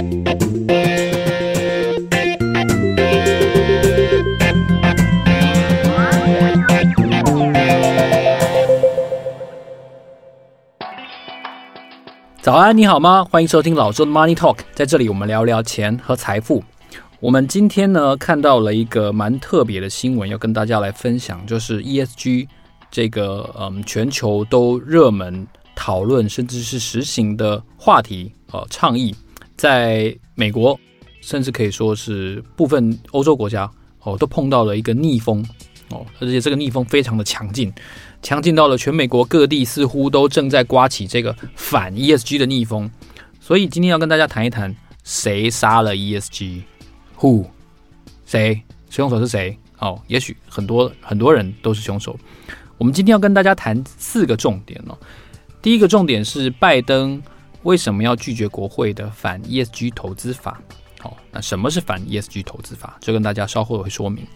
早安，你好吗？欢迎收听老周的 Money Talk，在这里我们聊聊钱和财富。我们今天呢看到了一个蛮特别的新闻，要跟大家来分享，就是 ESG 这个嗯全球都热门讨论甚至是实行的话题呃倡议，在美国甚至可以说是部分欧洲国家哦都碰到了一个逆风哦，而且这个逆风非常的强劲。强劲到了全美国各地，似乎都正在刮起这个反 ESG 的逆风。所以今天要跟大家谈一谈，谁杀了 ESG？Who？谁？凶手是谁？哦，也许很多很多人都是凶手。我们今天要跟大家谈四个重点哦。第一个重点是拜登为什么要拒绝国会的反 ESG 投资法？好，那什么是反 ESG 投资法？这跟大家稍后会说明。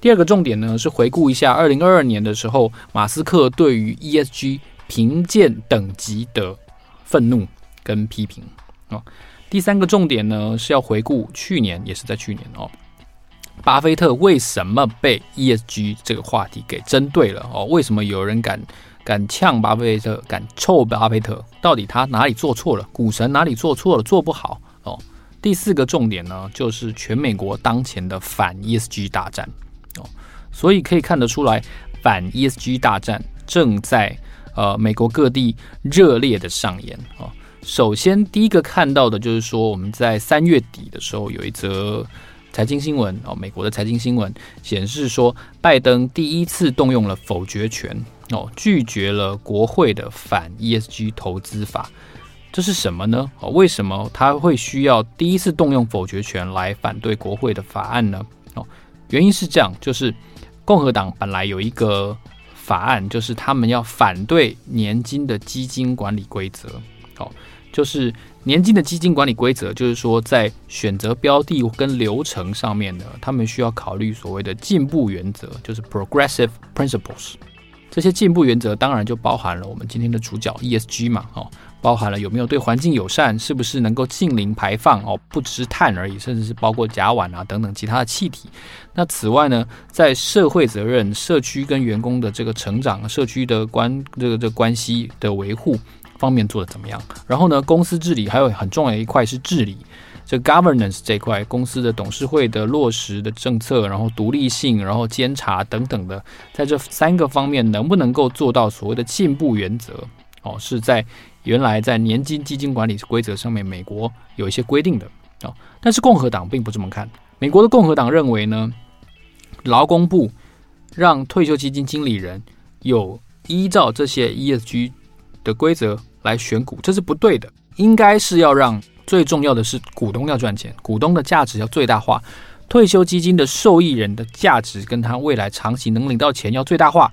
第二个重点呢，是回顾一下二零二二年的时候，马斯克对于 ESG 评鉴等级的愤怒跟批评。哦，第三个重点呢，是要回顾去年，也是在去年哦，巴菲特为什么被 ESG 这个话题给针对了？哦，为什么有人敢敢呛巴菲特，敢臭巴菲特？到底他哪里做错了？股神哪里做错了？做不好？哦。第四个重点呢，就是全美国当前的反 ESG 大战哦，所以可以看得出来，反 ESG 大战正在呃美国各地热烈的上演哦。首先，第一个看到的就是说，我们在三月底的时候有一则财经新闻哦，美国的财经新闻显示说，拜登第一次动用了否决权哦，拒绝了国会的反 ESG 投资法。这是什么呢？哦，为什么他会需要第一次动用否决权来反对国会的法案呢？哦，原因是这样，就是共和党本来有一个法案，就是他们要反对年金的基金管理规则。哦，就是年金的基金管理规则，就是说在选择标的跟流程上面呢，他们需要考虑所谓的进步原则，就是 progressive principles。这些进步原则当然就包含了我们今天的主角 ESG 嘛，哦。包含了有没有对环境友善，是不是能够近零排放哦，不只是碳而已，甚至是包括甲烷啊等等其他的气体。那此外呢，在社会责任、社区跟员工的这个成长、社区的关这个这个关系的维护方面做得怎么样？然后呢，公司治理还有很重要的一块是治理，这 governance 这块公司的董事会的落实的政策，然后独立性，然后监察等等的，在这三个方面能不能够做到所谓的进步原则？哦，是在。原来在年金基金管理规则上面，美国有一些规定的啊，但是共和党并不这么看。美国的共和党认为呢，劳工部让退休基金经理人有依照这些 ESG 的规则来选股，这是不对的。应该是要让最重要的是股东要赚钱，股东的价值要最大化，退休基金的受益人的价值跟他未来长期能领到钱要最大化。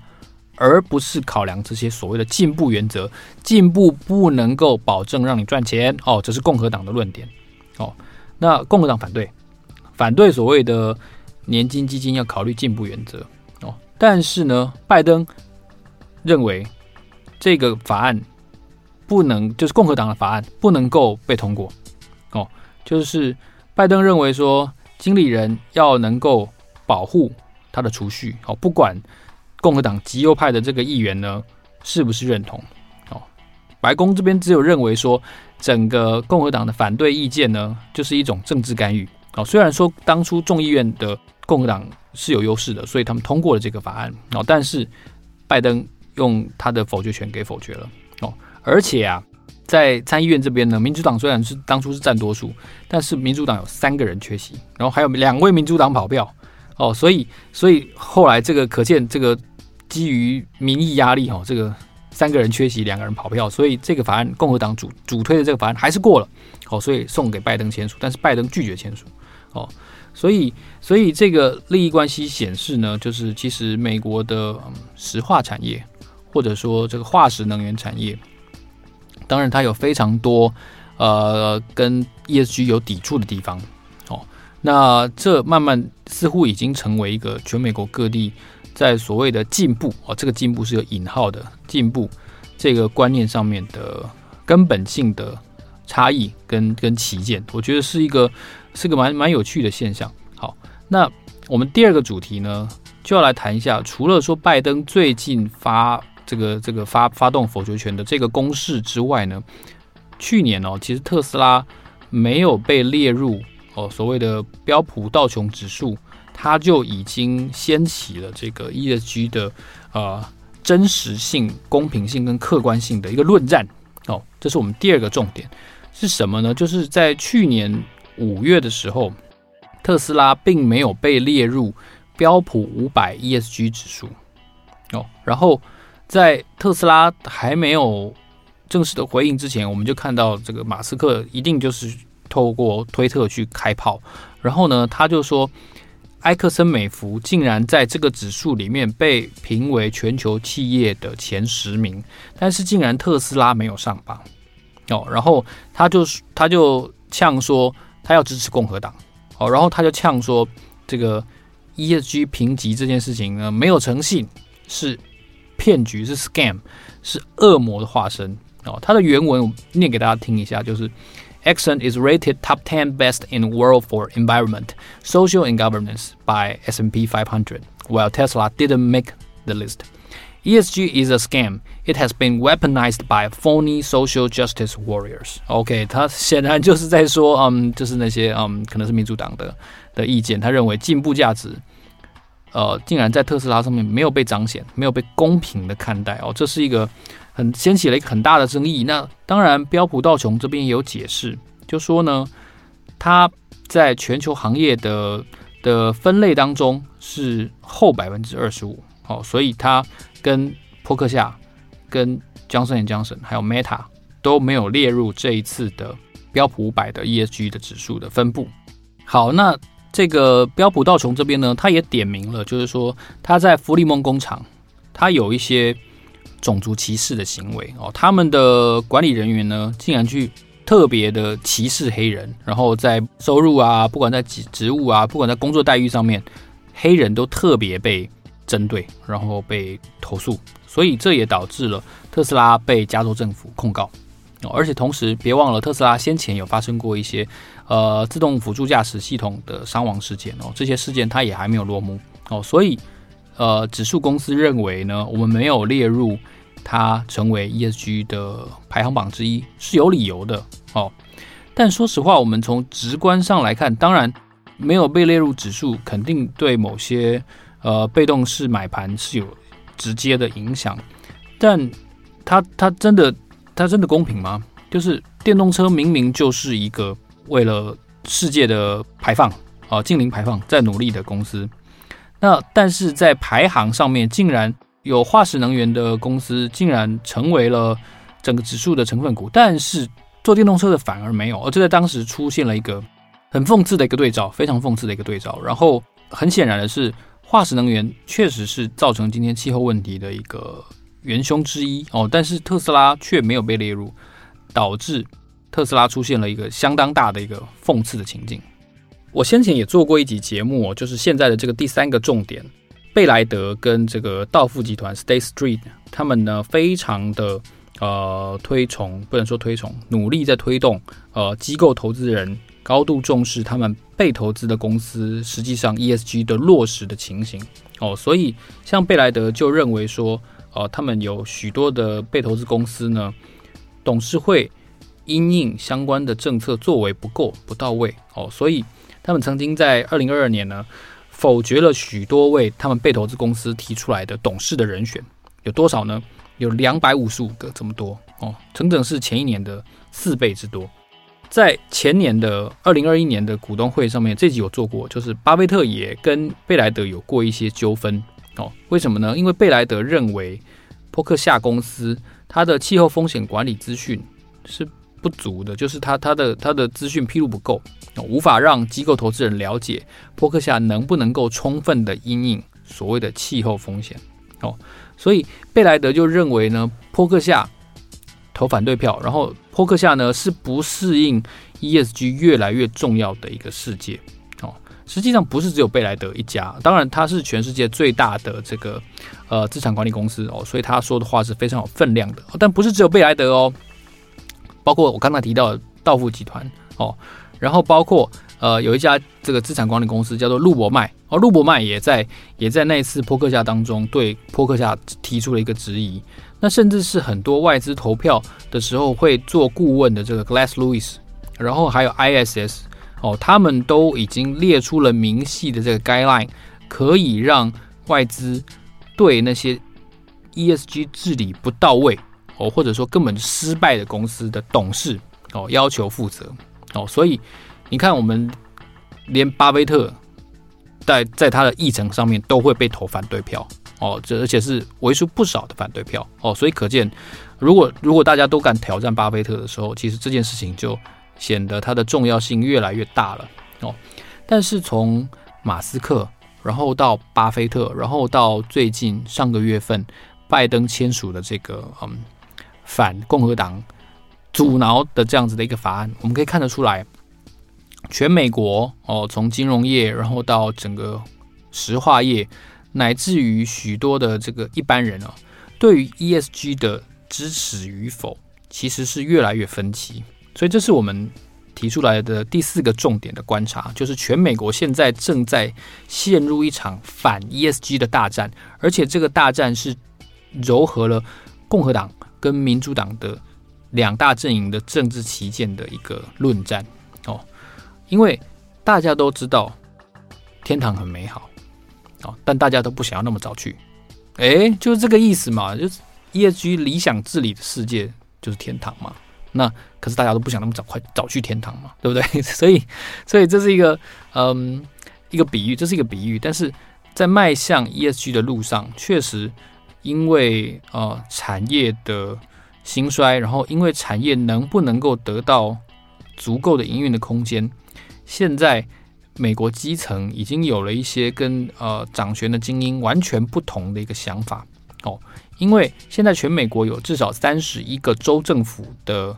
而不是考量这些所谓的进步原则，进步不能够保证让你赚钱哦，这是共和党的论点哦。那共和党反对，反对所谓的年金基金要考虑进步原则哦。但是呢，拜登认为这个法案不能，就是共和党的法案不能够被通过哦。就是拜登认为说，经理人要能够保护他的储蓄哦，不管。共和党极右派的这个议员呢，是不是认同？哦，白宫这边只有认为说，整个共和党的反对意见呢，就是一种政治干预。哦，虽然说当初众议院的共和党是有优势的，所以他们通过了这个法案。哦，但是拜登用他的否决权给否决了。哦，而且啊，在参议院这边呢，民主党虽然是当初是占多数，但是民主党有三个人缺席，然后还有两位民主党跑票。哦，所以所以后来这个可见这个。基于民意压力，哈，这个三个人缺席，两个人跑票，所以这个法案共和党主主推的这个法案还是过了，哦，所以送给拜登签署，但是拜登拒绝签署，哦，所以所以这个利益关系显示呢，就是其实美国的石化产业或者说这个化石能源产业，当然它有非常多呃跟 ESG 有抵触的地方，哦，那这慢慢似乎已经成为一个全美国各地。在所谓的进步哦，这个进步是有引号的进步，这个观念上面的根本性的差异跟跟歧见，我觉得是一个是个蛮蛮有趣的现象。好，那我们第二个主题呢，就要来谈一下，除了说拜登最近发这个这个发发动否决权的这个攻势之外呢，去年哦，其实特斯拉没有被列入哦所谓的标普道琼指数，它就已经掀起了这个 ESG 的呃真实性、公平性跟客观性的一个论战哦。这是我们第二个重点是什么呢？就是在去年五月的时候，特斯拉并没有被列入标普五百 ESG 指数哦，然后。在特斯拉还没有正式的回应之前，我们就看到这个马斯克一定就是透过推特去开炮，然后呢，他就说埃克森美孚竟然在这个指数里面被评为全球企业的前十名，但是竟然特斯拉没有上榜哦，然后他就他就呛说他要支持共和党哦，然后他就呛说这个 ESG 评级这件事情呢没有诚信是。骗局是 scam，是恶魔的化身哦。它的原文我念给大家听一下，就是 Exxon is rated top ten best in the world for environment, social and governance by S&P 500, while Tesla didn't make the list. ESG is a scam. It has been weaponized by phony social justice warriors. OK，他显然就是在说，嗯，就是那些嗯，可能是民主党的的意见，他认为进步价值。 呃，竟然在特斯拉上面没有被彰显，没有被公平的看待哦，这是一个很掀起了一个很大的争议。那当然，标普道琼这边也有解释，就说呢，它在全球行业的的分类当中是后百分之二十五哦，所以它跟波克夏、跟强生与强生还有 Meta 都没有列入这一次的标普五百的 ESG 的指数的分布。好，那。这个标普道琼这边呢，他也点名了，就是说他在弗利蒙工厂，他有一些种族歧视的行为哦。他们的管理人员呢，竟然去特别的歧视黑人，然后在收入啊，不管在职职务啊，不管在工作待遇上面，黑人都特别被针对，然后被投诉，所以这也导致了特斯拉被加州政府控告。而且同时，别忘了特斯拉先前有发生过一些，呃，自动辅助驾驶系统的伤亡事件哦，这些事件它也还没有落幕哦，所以，呃，指数公司认为呢，我们没有列入它成为 ESG 的排行榜之一是有理由的哦。但说实话，我们从直观上来看，当然没有被列入指数，肯定对某些呃被动式买盘是有直接的影响，但它它真的。它真的公平吗？就是电动车明明就是一个为了世界的排放啊，净零排放在努力的公司，那但是在排行上面，竟然有化石能源的公司竟然成为了整个指数的成分股，但是做电动车的反而没有，而这在当时出现了一个很讽刺的一个对照，非常讽刺的一个对照。然后很显然的是，化石能源确实是造成今天气候问题的一个。元凶之一哦，但是特斯拉却没有被列入，导致特斯拉出现了一个相当大的一个讽刺的情境。我先前也做过一集节目哦，就是现在的这个第三个重点，贝莱德跟这个道富集团 （State Street） 他们呢，非常的呃推崇，不能说推崇，努力在推动呃机构投资人高度重视他们被投资的公司实际上 ESG 的落实的情形哦，所以像贝莱德就认为说。呃，他们有许多的被投资公司呢，董事会因应相关的政策作为不够不到位哦，所以他们曾经在二零二二年呢，否决了许多位他们被投资公司提出来的董事的人选，有多少呢？有两百五十五个这么多哦，整整是前一年的四倍之多。在前年的二零二一年的股东会上面，这集有做过，就是巴菲特也跟贝莱德有过一些纠纷。哦，为什么呢？因为贝莱德认为，波克夏公司它的气候风险管理资讯是不足的，就是他他的他的资讯披露不够，无法让机构投资人了解波克夏能不能够充分的因应所谓的气候风险。哦，所以贝莱德就认为呢，波克夏投反对票，然后波克夏呢是不适应 ESG 越来越重要的一个世界哦。实际上不是只有贝莱德一家，当然它是全世界最大的这个呃资产管理公司哦，所以他说的话是非常有分量的。但不是只有贝莱德哦，包括我刚才提到的道富集团哦，然后包括呃有一家这个资产管理公司叫做路博迈哦，路博迈也在也在那一次波克下当中对波克下提出了一个质疑。那甚至是很多外资投票的时候会做顾问的这个 Glass Lewis，然后还有 ISS 哦，他们都已经列出了明细的这个 guideline，可以让外资对那些 ESG 治理不到位哦，或者说根本失败的公司的董事哦要求负责哦。所以你看，我们连巴菲特在在他的议程上面都会被投反对票。哦，这而且是为数不少的反对票哦，所以可见，如果如果大家都敢挑战巴菲特的时候，其实这件事情就显得它的重要性越来越大了哦。但是从马斯克，然后到巴菲特，然后到最近上个月份拜登签署的这个嗯反共和党阻挠的这样子的一个法案，我们可以看得出来，全美国哦，从金融业，然后到整个石化业。乃至于许多的这个一般人啊，对于 ESG 的支持与否，其实是越来越分歧。所以这是我们提出来的第四个重点的观察，就是全美国现在正在陷入一场反 ESG 的大战，而且这个大战是糅合了共和党跟民主党的两大阵营的政治旗舰的一个论战哦。因为大家都知道天堂很美好。哦，但大家都不想要那么早去，哎，就是这个意思嘛，就是 ESG 理想治理的世界就是天堂嘛。那可是大家都不想那么早快早去天堂嘛，对不对？所以，所以这是一个嗯一个比喻，这是一个比喻。但是在迈向 ESG 的路上，确实因为呃产业的兴衰，然后因为产业能不能够得到足够的营运的空间，现在。美国基层已经有了一些跟呃掌权的精英完全不同的一个想法哦，因为现在全美国有至少三十一个州政府的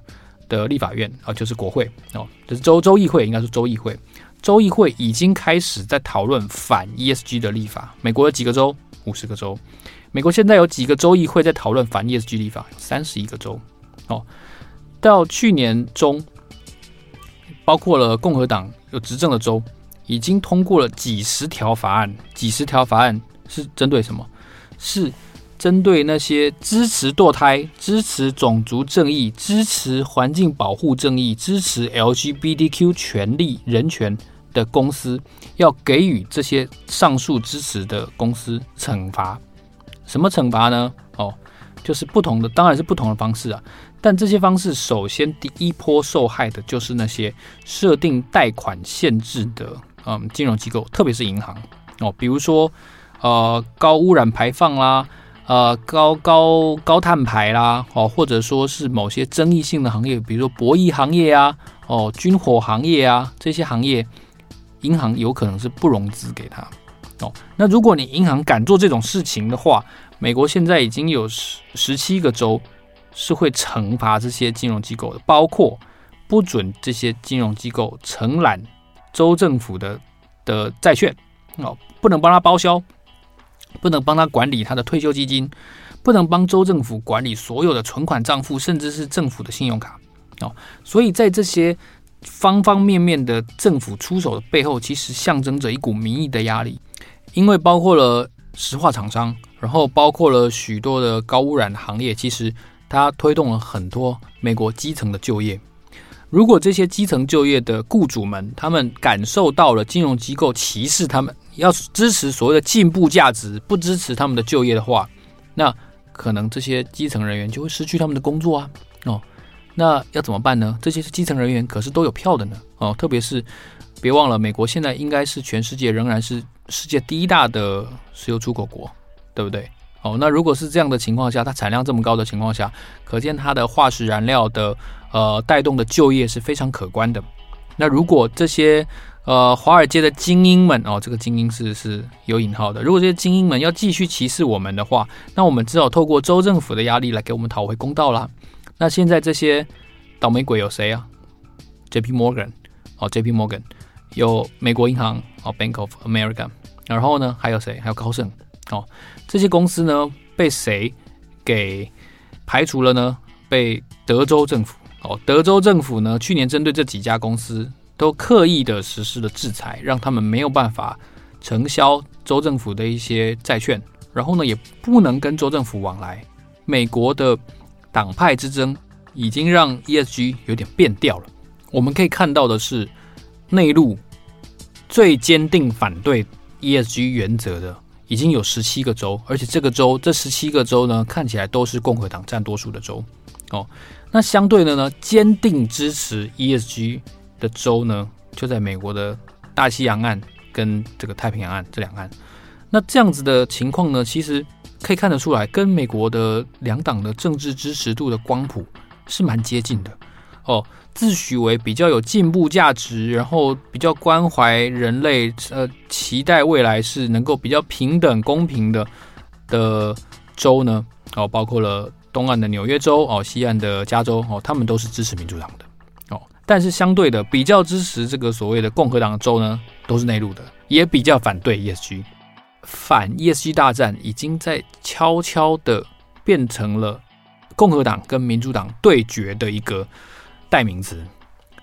的立法院啊，就是国会哦，就是州州议会，应该是州议会，州议会已经开始在讨论反 ESG 的立法。美国有几个州？五十个州。美国现在有几个州议会在讨论反 ESG 立法？三十一个州。哦，到去年中，包括了共和党有执政的州。已经通过了几十条法案，几十条法案是针对什么？是针对那些支持堕胎、支持种族正义、支持环境保护正义、支持 LGBTQ 权利人权的公司，要给予这些上述支持的公司惩罚。什么惩罚呢？哦，就是不同的，当然是不同的方式啊。但这些方式，首先第一波受害的就是那些设定贷款限制的。嗯，金融机构，特别是银行哦，比如说，呃，高污染排放啦，呃，高高高碳排啦，哦，或者说是某些争议性的行业，比如说博弈行业啊，哦，军火行业啊，这些行业，银行有可能是不融资给他哦。那如果你银行敢做这种事情的话，美国现在已经有十十七个州是会惩罚这些金融机构的，包括不准这些金融机构承揽。州政府的的债券哦，不能帮他报销，不能帮他管理他的退休基金，不能帮州政府管理所有的存款账户，甚至是政府的信用卡哦。所以在这些方方面面的政府出手的背后，其实象征着一股民意的压力，因为包括了石化厂商，然后包括了许多的高污染行业，其实它推动了很多美国基层的就业。如果这些基层就业的雇主们，他们感受到了金融机构歧视他们，要支持所谓的进步价值，不支持他们的就业的话，那可能这些基层人员就会失去他们的工作啊。哦，那要怎么办呢？这些基层人员可是都有票的呢。哦，特别是别忘了，美国现在应该是全世界仍然是世界第一大的石油出口国，对不对？哦，那如果是这样的情况下，它产量这么高的情况下，可见它的化石燃料的。呃，带动的就业是非常可观的。那如果这些呃华尔街的精英们哦，这个精英是是有引号的。如果这些精英们要继续歧视我们的话，那我们只好透过州政府的压力来给我们讨回公道啦。那现在这些倒霉鬼有谁啊？J.P. Morgan 哦，J.P. Morgan 有美国银行哦，Bank of America。然后呢，还有谁？还有高盛哦，这些公司呢被谁给排除了呢？被德州政府。哦，德州政府呢，去年针对这几家公司都刻意的实施了制裁，让他们没有办法承销州政府的一些债券，然后呢，也不能跟州政府往来。美国的党派之争已经让 ESG 有点变调了。我们可以看到的是，内陆最坚定反对 ESG 原则的已经有十七个州，而且这个州这十七个州呢，看起来都是共和党占多数的州。哦，那相对的呢，坚定支持 ESG 的州呢，就在美国的大西洋岸跟这个太平洋岸这两岸。那这样子的情况呢，其实可以看得出来，跟美国的两党的政治支持度的光谱是蛮接近的。哦，自诩为比较有进步价值，然后比较关怀人类，呃，期待未来是能够比较平等公平的的州呢，哦，包括了。东岸的纽约州哦，西岸的加州哦，他们都是支持民主党的哦。但是相对的，比较支持这个所谓的共和党的州呢，都是内陆的，也比较反对 ESG。反 ESG 大战已经在悄悄的变成了共和党跟民主党对决的一个代名词。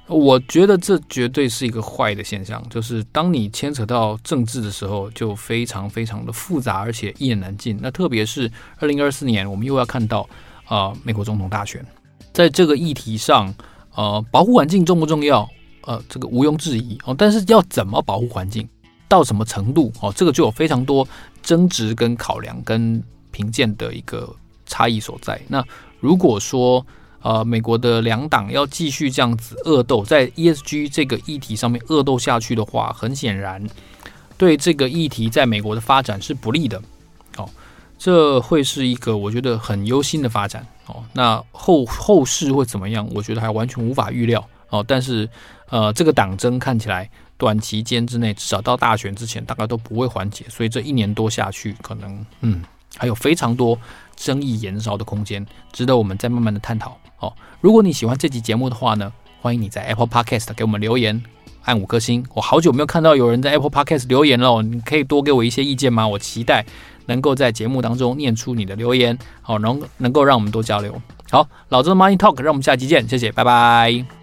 我觉得这绝对是一个坏的现象，就是当你牵扯到政治的时候，就非常非常的复杂，而且一言难尽。那特别是二零二四年，我们又要看到啊、呃，美国总统大选，在这个议题上，呃，保护环境重不重要？呃，这个毋庸置疑哦。但是要怎么保护环境，到什么程度哦，这个就有非常多争执跟考量跟评鉴的一个差异所在。那如果说，呃，美国的两党要继续这样子恶斗，在 ESG 这个议题上面恶斗下去的话，很显然对这个议题在美国的发展是不利的。哦，这会是一个我觉得很忧心的发展。哦，那后后市会怎么样？我觉得还完全无法预料。哦，但是呃，这个党争看起来短期间之内，至少到大选之前，大概都不会缓解。所以这一年多下去，可能嗯，还有非常多争议延烧的空间，值得我们再慢慢的探讨。哦，如果你喜欢这集节目的话呢，欢迎你在 Apple Podcast 给我们留言，按五颗星。我好久没有看到有人在 Apple Podcast 留言了，你可以多给我一些意见吗？我期待能够在节目当中念出你的留言，好，能能够让我们多交流。好，老周的 Money Talk，让我们下期见，谢谢，拜拜。